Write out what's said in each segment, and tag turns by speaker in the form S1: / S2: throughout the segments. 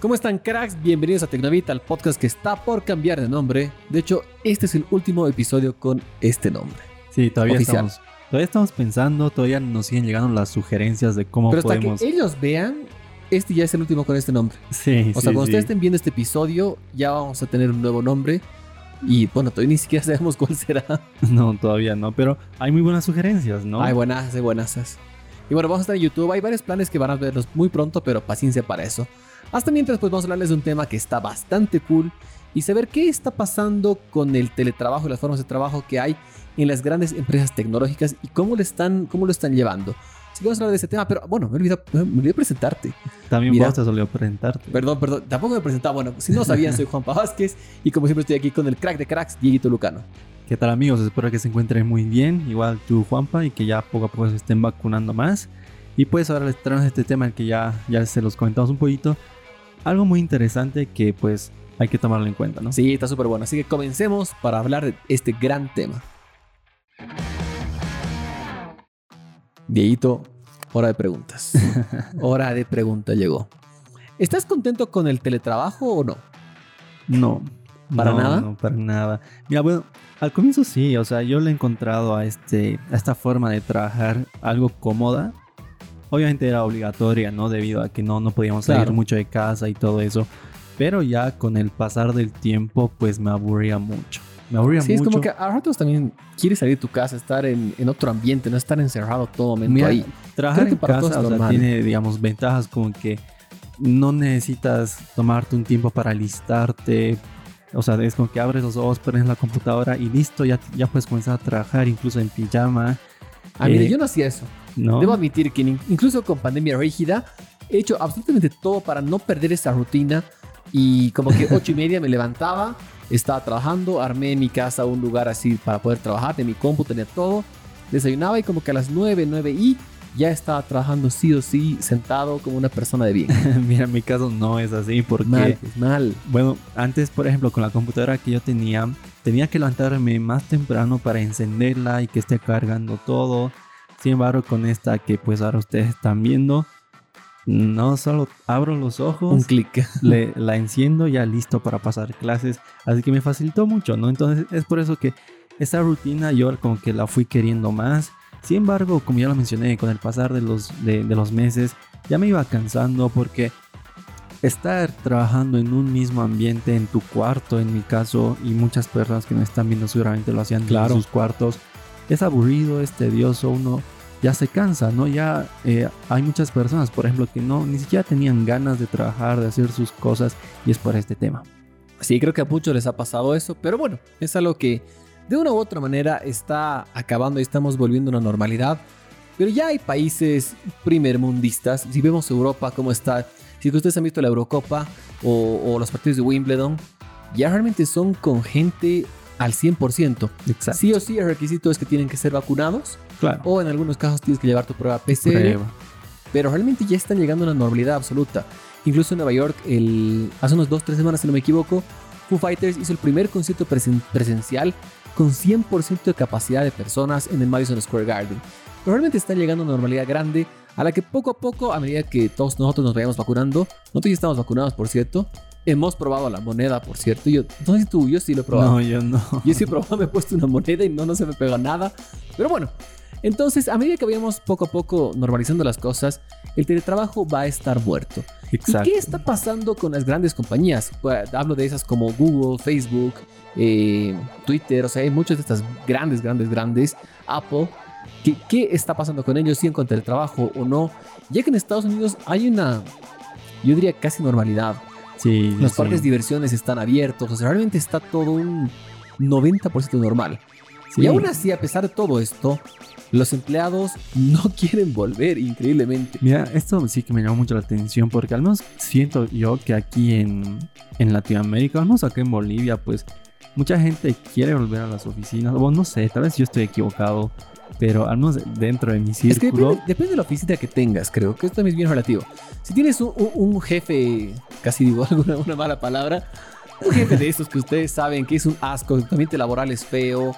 S1: ¿Cómo están cracks? Bienvenidos a Tecnovita, el podcast que está por cambiar de nombre. De hecho, este es el último episodio con este nombre.
S2: Sí, todavía
S1: Oficial.
S2: estamos, todavía estamos pensando, todavía nos siguen llegando las sugerencias de cómo
S1: Pero hasta
S2: podemos.
S1: que ellos vean, este ya es el último con este nombre.
S2: Sí,
S1: O
S2: sí,
S1: sea, cuando
S2: sí.
S1: ustedes estén viendo este episodio, ya vamos a tener un nuevo nombre. Y bueno, todavía ni siquiera sabemos cuál será.
S2: No, todavía no, pero hay muy buenas sugerencias, ¿no?
S1: Hay buenas, hay buenas. Y bueno, vamos a estar en YouTube. Hay varios planes que van a verlos muy pronto, pero paciencia para eso. Hasta mientras, pues vamos a hablarles de un tema que está bastante cool y saber qué está pasando con el teletrabajo y las formas de trabajo que hay en las grandes empresas tecnológicas y cómo lo están, cómo lo están llevando. Así que vamos a hablar de ese tema, pero bueno, me olvidé, me olvidé presentarte.
S2: También
S1: Mira.
S2: vos te presentarte.
S1: Perdón, perdón, tampoco me presentaba. Bueno, si no sabían, soy Juan Vázquez y como siempre estoy aquí con el crack de cracks, Dieguito Lucano.
S2: ¿Qué tal amigos? Espero que se encuentren muy bien, igual tú Juanpa, y que ya poco a poco se estén vacunando más. Y pues ahora les traemos este tema el que ya, ya se los comentamos un poquito. Algo muy interesante que pues hay que tomarlo en cuenta, ¿no?
S1: Sí, está súper bueno. Así que comencemos para hablar de este gran tema. Dieguito, hora de preguntas. hora de pregunta llegó. ¿Estás contento con el teletrabajo o no?
S2: No.
S1: ¿Para
S2: no,
S1: nada?
S2: No, para nada. Mira, bueno, al comienzo sí, o sea, yo le he encontrado a, este, a esta forma de trabajar algo cómoda. Obviamente era obligatoria, ¿no? Debido a que no, no podíamos salir
S1: Claro.
S2: mucho de casa y todo eso. Pero ya con el pasar del tiempo, pues me aburría mucho. Me aburría
S1: Sí, es
S2: mucho.
S1: como que a ratos también quieres salir de tu casa, estar en, en otro ambiente, no estar encerrado todo momento
S2: Mira,
S1: ahí.
S2: Trabajar en
S1: para
S2: casa
S1: es
S2: o sea, tiene, digamos, ventajas como que no necesitas tomarte un tiempo para listarte. O sea, es como que abres los ojos, pones la computadora y listo, ya, ya puedes comenzar a trabajar incluso en pijama.
S1: Ah, mire,
S2: Eh,
S1: yo no hacía eso.
S2: ¿no?
S1: Debo admitir que in- incluso con pandemia rígida he hecho absolutamente todo para no perder esa rutina y como que ocho y media me levantaba, estaba trabajando, armé en mi casa un lugar así para poder trabajar, de mi compu tenía todo, desayunaba y como que a las nueve, nueve y ya estaba trabajando sí o sí sentado como una persona de bien.
S2: Mira, en mi caso no es así porque,
S1: Mal, mal.
S2: bueno, antes, por ejemplo, con la computadora que yo tenía, tenía que levantarme más temprano para encenderla y que esté cargando todo. Sin embargo, con esta que pues ahora ustedes están viendo, no solo abro los ojos,
S1: Un clic.
S2: le- la enciendo ya listo para pasar clases. Así que me facilitó mucho, ¿no? Entonces es por eso que esta rutina yo como que la fui queriendo más. Sin embargo, como ya lo mencioné, con el pasar de los, de, de los meses ya me iba cansando porque estar trabajando en un mismo ambiente en tu cuarto, en mi caso, y muchas personas que me están viendo seguramente lo hacían
S1: Claro.
S2: en sus cuartos, es aburrido, es tedioso, uno ya se cansa, ¿no? Ya eh, hay muchas personas, por ejemplo, que no, ni siquiera tenían ganas de trabajar, de hacer sus cosas, y es por este tema.
S1: Sí, creo que a muchos les ha pasado eso, pero bueno, es algo que de una u otra manera está acabando y estamos volviendo a una normalidad. Pero ya hay países primermundistas. Si vemos Europa, cómo está. Si ustedes han visto la Eurocopa o, o los partidos de Wimbledon, ya realmente son con gente al 100%.
S2: Exacto.
S1: Sí o sí, el requisito es que tienen que ser vacunados
S2: claro.
S1: o en algunos casos tienes que llevar tu prueba PCR
S2: Prueba.
S1: pero realmente ya están llegando a una normalidad absoluta. Incluso en Nueva York, el, hace unos 2-3 semanas, si no me equivoco, Foo Fighters hizo el primer concierto presen- presencial con 100% de capacidad de personas en el Madison Square Garden. Pero realmente está llegando a una normalidad grande a la que poco a poco, a medida que todos nosotros nos vayamos vacunando, nosotros ya estamos vacunados, por cierto, hemos probado la moneda, por cierto. Yo, no sé si tú, yo sí lo he probado.
S2: No, yo no.
S1: Yo sí he probado, me he puesto una moneda y no, no se me pega nada. Pero bueno, entonces a medida que vayamos poco a poco normalizando las cosas, el teletrabajo va a estar muerto.
S2: Exacto.
S1: ¿Y qué está pasando con las grandes compañías? Pues, hablo de esas como Google, Facebook, eh, Twitter, o sea, hay muchas de estas grandes, grandes, grandes. Apple. ¿Qué, qué está pasando con ellos? ¿Si en cuanto al teletrabajo o no? Ya que en Estados Unidos hay una, yo diría casi normalidad.
S2: Sí,
S1: Los
S2: sí.
S1: parques de diversiones están abiertos, o sea, realmente está todo un 90% normal.
S2: Sí.
S1: Y aún así, a pesar de todo esto, los empleados no quieren volver, increíblemente.
S2: Mira, esto sí que me llamó mucho la atención porque al menos siento yo que aquí en, en Latinoamérica, al menos acá en Bolivia, pues mucha gente quiere volver a las oficinas. O no sé, tal vez yo estoy equivocado, pero al menos dentro de mi
S1: Es que
S2: círculo.
S1: depende, depende de la oficina que tengas, creo que esto también es bien relativo. Si tienes un, un- un jefe, casi digo alguna una mala palabra, un jefe de esos que ustedes saben que es un asco, el ambiente laboral es feo,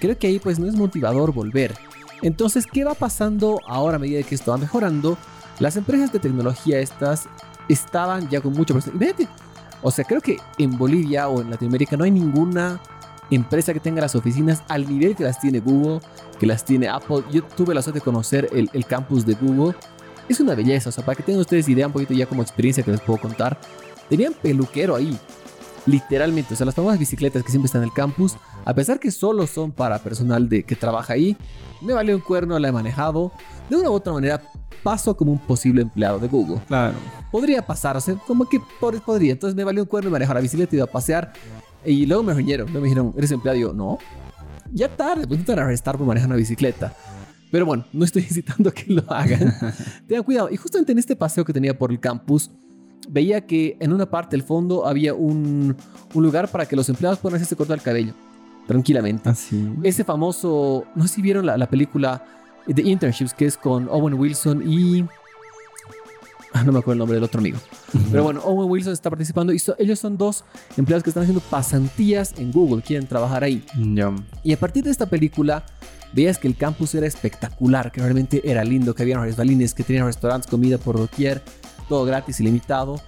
S1: creo que ahí pues no es motivador volver. Entonces, ¿qué va pasando ahora a medida que esto va mejorando? Las empresas de tecnología estas estaban ya con mucha presión. O sea, creo que en Bolivia o en Latinoamérica no hay ninguna empresa que tenga las oficinas al nivel que las tiene Google, que las tiene Apple. Yo tuve la suerte de conocer el, el campus de Google. Es una belleza, o sea, para que tengan ustedes idea un poquito ya como experiencia que les puedo contar. Tenían peluquero ahí, literalmente, o sea, las famosas bicicletas que siempre están en el campus, a pesar que solo son para personal de, que trabaja ahí, me valió un cuerno, la he manejado. De una u otra manera, paso como un posible empleado de Google.
S2: Claro.
S1: Podría pasar, o sea, como que pod- podría. Entonces me valió un cuerno manejar la bicicleta, iba a pasear. Y luego me reunieron, luego me dijeron, ¿eres empleado? Y yo, no. Ya tarde, pues a arrestar por manejar una bicicleta. Pero bueno, no estoy incitando a que lo hagan. Tengan cuidado. Y justamente en este paseo que tenía por el campus, veía que en una parte del fondo había un, un lugar para que los empleados puedan hacerse cortar el cabello. Tranquilamente.
S2: Así.
S1: Ese famoso, no sé si vieron la, la película The Internships, que es con Owen Wilson y... Ah, no me acuerdo el nombre del otro amigo. Pero bueno, Owen Wilson está participando y so- ellos son dos empleados que están haciendo pasantías en Google, quieren trabajar ahí.
S2: Ya.
S1: Y a partir de esta película, veías que el campus era espectacular, que realmente era lindo, que había resbalines, que tenían restaurantes, comida por doquier, todo gratis, ilimitado.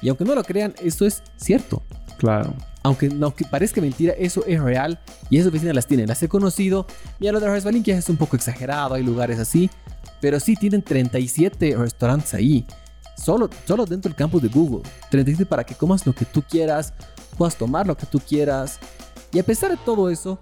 S1: Y aunque no lo crean, esto es cierto.
S2: Claro.
S1: Aunque no que parezca mentira, eso es real y esas oficinas las tienen. Las he conocido. Y a lo de resbalín que es un poco exagerado, hay lugares así. Pero sí tienen 37 restaurantes ahí. Solo, solo dentro del campus de Google. 37 para que comas lo que tú quieras, puedas tomar lo que tú quieras. Y a pesar de todo eso,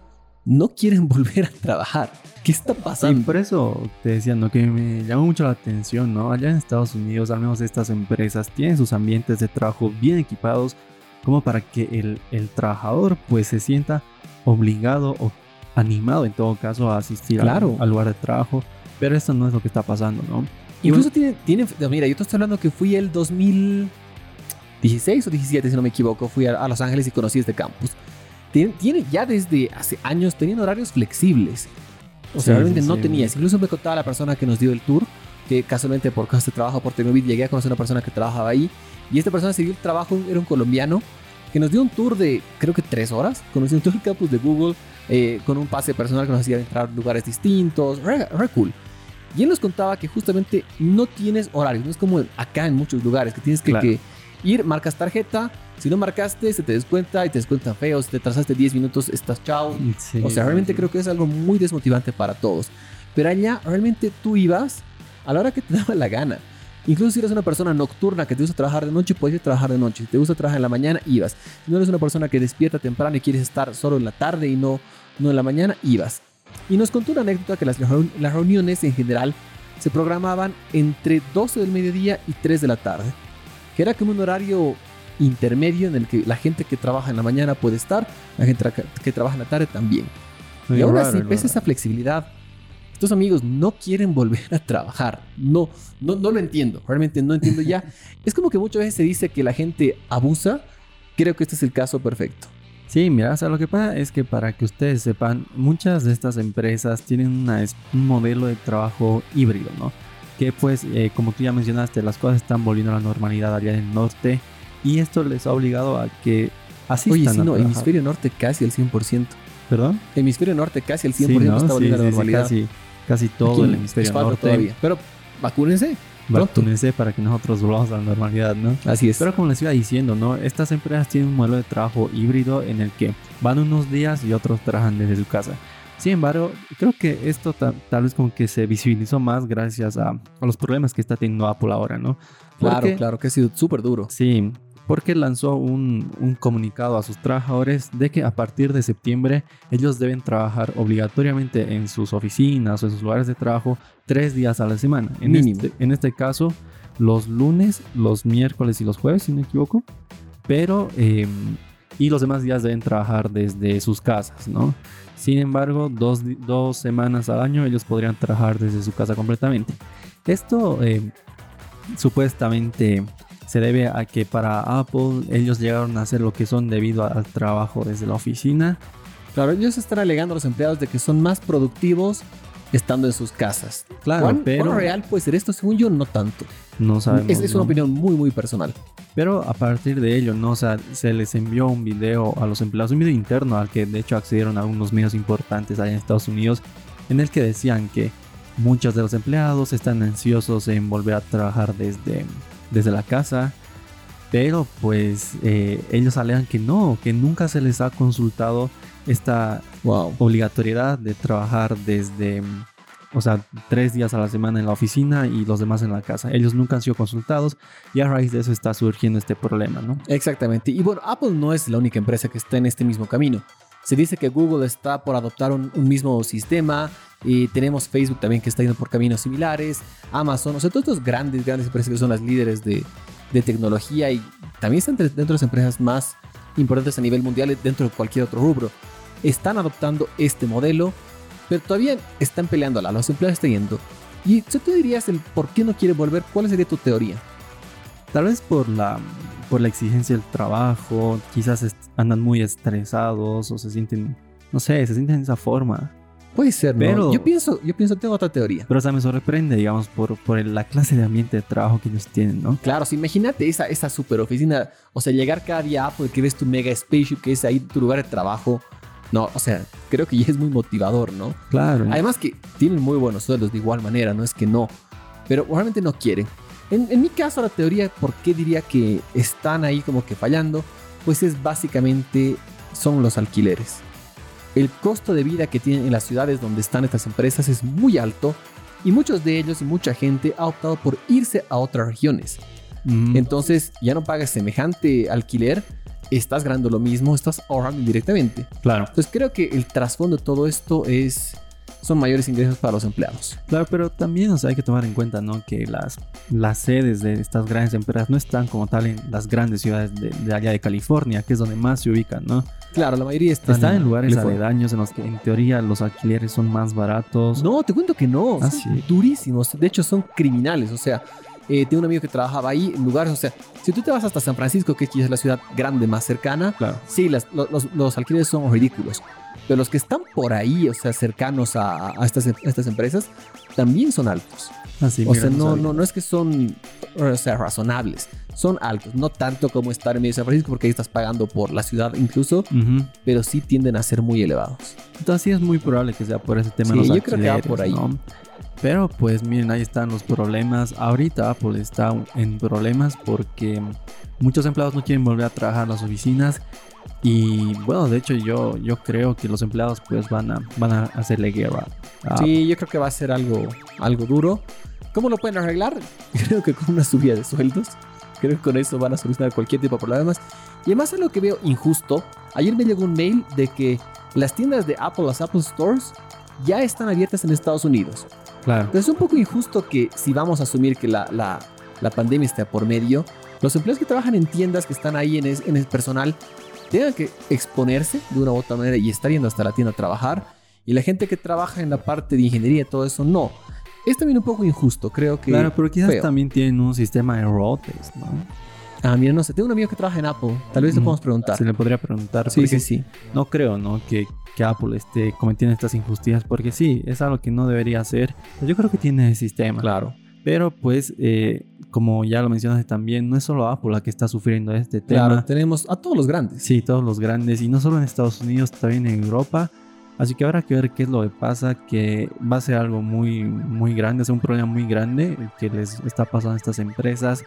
S1: no quieren volver a trabajar. ¿Ququé está pasando?
S2: por eso te decía, ¿no? Que me llama mucho la atención, ¿no? Allá en Estados Unidos, al menos estas empresas tienen sus ambientes de trabajo bien equipados como para que el, el trabajador pues se sienta obligado o animado en todo caso a asistir al-
S1: Claro.
S2: al, lugar de trabajo. Pero esto no es lo que está pasando, ¿no?
S1: Incluso tiene, tiene, mira, yo te estoy hablando que fui el 2016 o 17, si no me equivoco, fui a, a Los Ángeles y conocí este campus. Tiene, tiene ya desde hace años, tenían horarios flexibles. O sea,
S2: Sí,
S1: realmente
S2: sí,
S1: no
S2: sí.
S1: tenías. Incluso me contaba la persona que nos dio el tour, que casualmente por cosas de trabajo por Tecnovid llegué a conocer a una persona que trabajaba ahí. Y esta persona se dio el trabajo, era un colombiano, que nos dio un tour de creo que tres horas, conociendo todo el campus de Google, eh, con un pase personal que nos hacía entrar a lugares distintos, re, re cool. Y él nos contaba que justamente no tienes horarios, no es como acá en muchos lugares, que tienes que,
S2: Claro.
S1: que ir, marcas tarjeta, si no marcaste se te descuenta y te descuentan feo, si te atrasaste 10 minutos estás chao.
S2: Sí,
S1: O sea, realmente
S2: sí.
S1: creo que es algo muy desmotivante para todos. Pero allá realmente tú ibas a la hora que te daba la gana. Incluso si eres una persona nocturna que te gusta trabajar de noche, puedes ir a trabajar de noche. Si te gusta trabajar en la mañana, ibas. Si no eres una persona que despierta temprano y quieres estar solo en la tarde y no, no en la mañana, ibas. Y nos contó una anécdota que las, las reuniones en general se programaban entre 12 del mediodía y 3 de la tarde. Que era como un horario intermedio en el que la gente que trabaja en la mañana puede estar, la gente que trabaja en la tarde también.
S2: Muy
S1: y aún
S2: raro,
S1: así, pese a esa flexibilidad, estos amigos no quieren volver a trabajar. No, no, no lo entiendo. Realmente no entiendo ya. es como que muchas veces se dice que la gente abusa. Creo que este es el caso perfecto.
S2: Sí, mira, o sea, lo que pasa es que para que ustedes sepan, muchas de estas empresas tienen una un modelo de trabajo híbrido, ¿no? Que pues, eh, como tú ya mencionaste, las cosas están volviendo a la normalidad allá en el norte y esto les ha obligado a que asistan
S1: Oye,
S2: a
S1: sí, no,
S2: trabajar.
S1: hemisferio norte casi al 100%.
S2: ¿Perdón?
S1: Hemisferio norte casi al 100%
S2: Sí, ¿no?
S1: está
S2: Sí,
S1: volviendo a la normalidad.
S2: casi, casi todo
S1: Aquí
S2: el hemisferio norte.
S1: todavía. Pero vacúnense.
S2: Vacúnense para que nosotros volvamos a la normalidad, ¿no?
S1: Así es.
S2: Pero como les iba diciendo, ¿no? Estas empresas tienen un modelo de trabajo híbrido en el que van unos días y otros trabajan desde su casa. Sin embargo, creo que esto ta- tal vez como que se visibilizó más gracias a, a los problemas que está teniendo Apple ahora, ¿no?
S1: claro, claro, que ha sido súper duro.
S2: Sí, porque lanzó un, un comunicado a sus trabajadores de que a partir de septiembre ellos deben trabajar obligatoriamente en sus oficinas o en sus lugares de trabajo tres días a la semana. En,
S1: Mínimo.
S2: este, en este caso, los lunes, los miércoles y los jueves, si no me equivoco. Pero, eh, y los demás días deben trabajar desde sus casas, ¿no? Sin embargo, dos, dos semanas al año ellos podrían trabajar desde su casa completamente. Esto eh, supuestamente se debe a que para Apple ellos llegaron a hacer lo que son debido al trabajo desde la oficina.
S1: Claro, ellos están alegando a los empleados de que son más productivos estando en sus casas.
S2: Claro,
S1: ¿Cuán,
S2: pero
S1: cuán real puede ser esto? Según yo, no tanto.
S2: no sabemos.
S1: Es, es una
S2: ¿no?
S1: opinión muy, muy personal.
S2: Pero a partir de ello, ¿no? O sea, se les envió un video a los empleados, un video interno al que de hecho accedieron a unos medios importantes allá en Estados Unidos, en el que decían que muchos de los empleados están ansiosos en volver a trabajar desde, desde la casa, Pero pues eh, ellos alegan que no, que nunca se les ha consultado esta
S1: Wow.
S2: obligatoriedad de trabajar desde, o sea, tres días a la semana en la oficina y los demás en la casa. Ellos nunca han sido consultados y a raíz de eso está surgiendo este problema, ¿no?
S1: Exactamente. Y bueno, Apple no es la única empresa que está en este mismo camino. Se dice que Google está por adoptar un, un mismo sistema. Y tenemos Facebook también que está yendo por caminos similares. Amazon, o sea, todos estos grandes, grandes empresas que son las líderes de, de tecnología y también están dentro de las empresas más importantes a nivel mundial dentro de cualquier otro rubro. Están adoptando este modelo, pero todavía están peleándola. Los empleados están yendo. Y tú dirías el por qué no quiere volver, ¿cuál sería tu teoría?
S2: Tal vez por la, por la exigencia del trabajo, quizás andan muy estresados o se sienten, no sé, se sienten de esa forma.
S1: Puede ser, ¿no?
S2: Pero-
S1: Yo pienso, yo pienso, tengo otra teoría.
S2: Pero o sea, me sorprende, digamos, por, por la clase de ambiente de trabajo que ellos tienen, ¿no?
S1: Claro, si imagínate esa, esa super oficina, o sea, llegar cada día a Apple, que ves tu mega spaceship, que es ahí tu lugar de trabajo. No, o sea, creo que ya es muy motivador, ¿no?
S2: Claro.
S1: Además que tienen muy buenos sueldos de igual manera, no es que no, pero realmente no quieren. En, en mi caso, la teoría, ¿por qué diría que están ahí como que fallando? Pues es básicamente, son los alquileres. El costo de vida que tienen en las ciudades donde están estas empresas es muy alto y muchos de ellos y mucha gente ha optado por irse a otras regiones.
S2: Mm,
S1: Entonces ya no pagas semejante alquiler, estás ganando lo mismo, estás ahorrando indirectamente.
S2: claro.
S1: Entonces creo que el trasfondo de todo esto es son mayores ingresos para los empleados.
S2: Claro, pero también o sea, hay que tomar en cuenta ¿no? que las, las sedes de estas grandes empresas no están como tal en las grandes ciudades de, de allá de California, que es donde más se ubican, ¿no?
S1: Claro, la mayoría están,
S2: Están en lugares aledaños en los que en teoría los alquileres son más baratos.
S1: No, te cuento que no.
S2: Ah,
S1: son
S2: sí.
S1: durísimos. De hecho, son criminales. O sea, eh, tengo un amigo que trabajaba ahí en lugares. O sea, si tú te vas hasta San Francisco, que quizás es la ciudad grande más cercana,
S2: Claro.
S1: sí, las- lo- los, los alquileres son ridículos. Pero los que están por ahí, o sea, cercanos a, a estas, a estas empresas, también son altos.
S2: Así,
S1: o sea, no, no, no es que son o sea, razonables. Son altos. No tanto como estar en medio de San Francisco, porque ahí estás pagando por la ciudad incluso, pero sí tienden a ser muy elevados.
S2: Entonces sí es muy probable que sea por ese tema.
S1: Sí,
S2: de los
S1: yo creo que va por ahí.
S2: ¿no? Pero pues miren, ahí están los problemas. Ahorita Apple está en problemas porque muchos empleados no quieren volver a trabajar a las oficinas. Y bueno, de hecho yo, yo creo que los empleados pues van a, van a hacerle guerra. a
S1: Sí, yo creo que va a ser algo, algo duro. ¿Cómo lo pueden arreglar? Creo que con una subida de sueldos. Creo que con eso van a solucionar cualquier tipo de problemas. Y además es lo que veo injusto. Ayer me llegó un mail de que las tiendas de Apple, las Apple Stores, ya están abiertas en Estados Unidos.
S2: Claro.
S1: Entonces es un poco injusto que si vamos a asumir que la, la, la pandemia está por medio, los empleados que trabajan en tiendas que están ahí en, es- en el personal tengan que exponerse de una u otra manera y estar yendo hasta la tienda a trabajar. Y la gente que trabaja en la parte de ingeniería y todo eso, no. Es también un poco injusto, creo que...
S2: Claro, pero quizás
S1: feo.
S2: también tienen un sistema de rotes, ¿no?
S1: Ah, mira, no sé, tengo un amigo que trabaja en Apple. Tal vez le
S2: Mm,
S1: podemos preguntar.
S2: Se le podría preguntar.
S1: Sí, sí, sí.
S2: No creo, ¿no? Que, que Apple esté cometiendo estas injusticias porque sí, es algo que no debería hacer. Yo creo que tiene el sistema.
S1: Claro.
S2: Pero pues, eh, como ya lo mencionaste también, no es solo Apple la que está sufriendo este
S1: Claro,
S2: tema.
S1: tenemos a todos los grandes.
S2: Sí, todos los grandes, y no solo en Estados Unidos, también en Europa. Así que habrá que ver qué es lo que pasa, que va a ser algo muy, muy grande, es un problema muy grande el que les está pasando a estas empresas.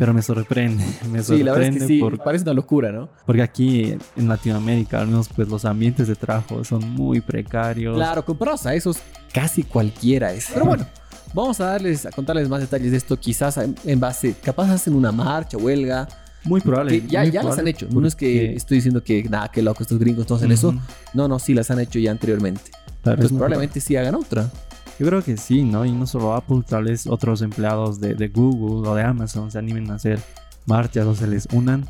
S2: Pero me sorprende, me
S1: Sí, la verdad es
S2: sorprende
S1: que sí,
S2: por-
S1: parece una locura, ¿no?
S2: porque aquí en Latinoamérica, al menos, pues los ambientes de trabajo son muy precarios.
S1: Claro, comparados a esos, casi cualquiera es. Pero bueno, vamos a darles, a contarles más detalles de esto, quizás en, en base, capaz hacen una marcha, huelga,
S2: Muy probable.
S1: que ya,
S2: muy
S1: ya las han
S2: probable,
S1: hecho. No es que estoy diciendo que nada, que loco, estos gringos no hacen eso. No, no, sí las han hecho ya anteriormente.
S2: claro,
S1: Entonces
S2: muy
S1: probablemente sí hagan otra.
S2: Yo creo que sí, ¿no? Y no solo Apple, tal vez otros empleados de, de Google o de Amazon se animen a hacer marchas o se les unan.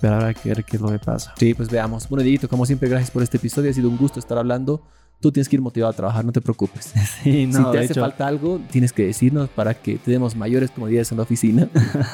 S2: Pero habrá que ver qué es lo que pasa.
S1: Sí, pues veamos. Bueno, Dieguito, como siempre, gracias por este episodio. Ha sido un gusto estar hablando. Tú tienes que ir motivado a trabajar, no te preocupes.
S2: Sí, no,
S1: si te hace
S2: hecho,
S1: falta algo, tienes que decirnos para que te demos mayores comodidades en la oficina.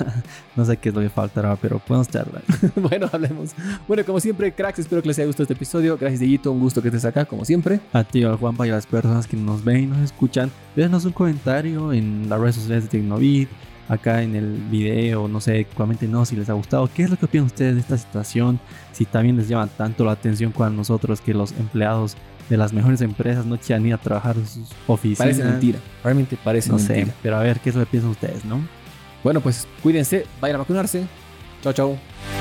S2: no sé qué es lo que faltará, pero podemos charlar.
S1: bueno, hablemos. Bueno, como siempre, cracks, espero que les haya gustado este episodio. Gracias, Dieguito. Un gusto que estés acá, como siempre.
S2: A ti, al Juanpa y a las personas que nos ven y nos escuchan, déjanos un comentario en las redes sociales de Tecnovid, acá en el video, no sé, no si les ha gustado. ¿Qué es lo que opinan ustedes de esta situación? Si también les llama tanto la atención con nosotros que los empleados de las mejores empresas no quieran ir a trabajar en sus oficinas.
S1: Parece mentira. Realmente parece
S2: No sé,
S1: mentira.
S2: pero a ver qué es lo que piensan ustedes, ¿no?
S1: Bueno, pues cuídense, vayan a vacunarse. Chao, chao.